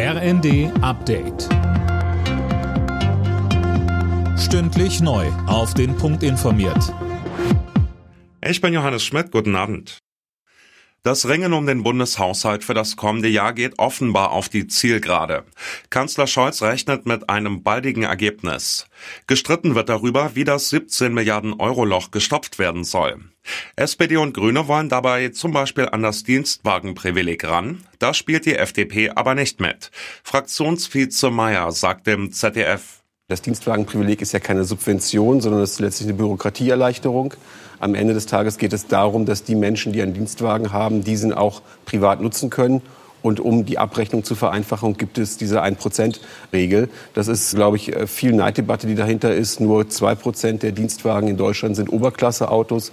RND Update. Stündlich neu. Auf den Punkt informiert. Ich bin Johannes Schmidt. Guten Abend. Das Ringen um den Bundeshaushalt für das kommende Jahr geht offenbar auf die Zielgerade. Kanzler Scholz rechnet mit einem baldigen Ergebnis. Gestritten wird darüber, wie das 17 Milliarden Euro Loch gestopft werden soll. SPD und Grüne wollen dabei zum Beispiel an das Dienstwagenprivileg ran. Da spielt die FDP aber nicht mit. Fraktionsvize Meyer sagt dem ZDF, das Dienstwagenprivileg ist ja keine Subvention, sondern es ist letztlich eine Bürokratieerleichterung. Am Ende des Tages geht es darum, dass die Menschen, die einen Dienstwagen haben, diesen auch privat nutzen können. Und um die Abrechnung zu vereinfachen, gibt es diese 1%-Regel. Das ist, glaube ich, viel Neiddebatte, die dahinter ist. Nur 2% der Dienstwagen in Deutschland sind Oberklasseautos.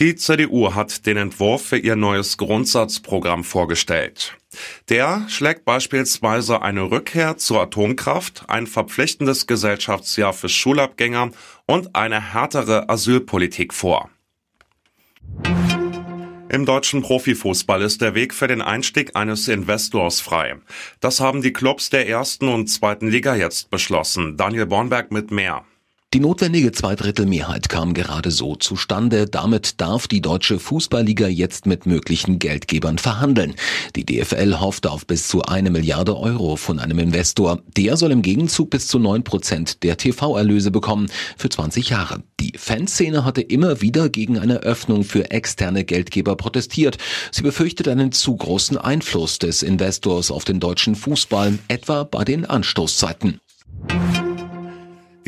Die CDU hat den Entwurf für ihr neues Grundsatzprogramm vorgestellt. Der schlägt beispielsweise eine Rückkehr zur Atomkraft, ein verpflichtendes Gesellschaftsjahr für Schulabgänger und eine härtere Asylpolitik vor. Im deutschen Profifußball ist der Weg für den Einstieg eines Investors frei. Das haben die Clubs der ersten und zweiten Liga jetzt beschlossen. Daniel Bornberg mit mehr. Die notwendige Zweidrittelmehrheit kam gerade so zustande. Damit darf die deutsche Fußballliga jetzt mit möglichen Geldgebern verhandeln. Die DFL hofft auf bis zu eine Milliarde Euro von einem Investor. Der soll im Gegenzug bis zu neun Prozent der TV-Erlöse bekommen für 20 Jahre. Die Fanszene hatte immer wieder gegen eine Öffnung für externe Geldgeber protestiert. Sie befürchtet einen zu großen Einfluss des Investors auf den deutschen Fußball, etwa bei den Anstoßzeiten.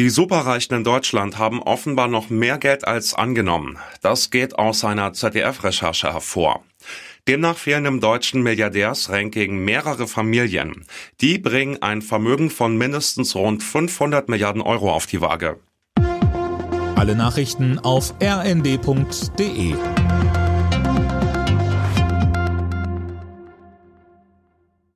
Die Superreichen in Deutschland haben offenbar noch mehr Geld als angenommen. Das geht aus einer ZDF-Recherche hervor. Demnach fehlen im deutschen Milliardärsranking mehrere Familien. Die bringen ein Vermögen von mindestens rund 500 Milliarden Euro auf die Waage. Alle Nachrichten auf rnd.de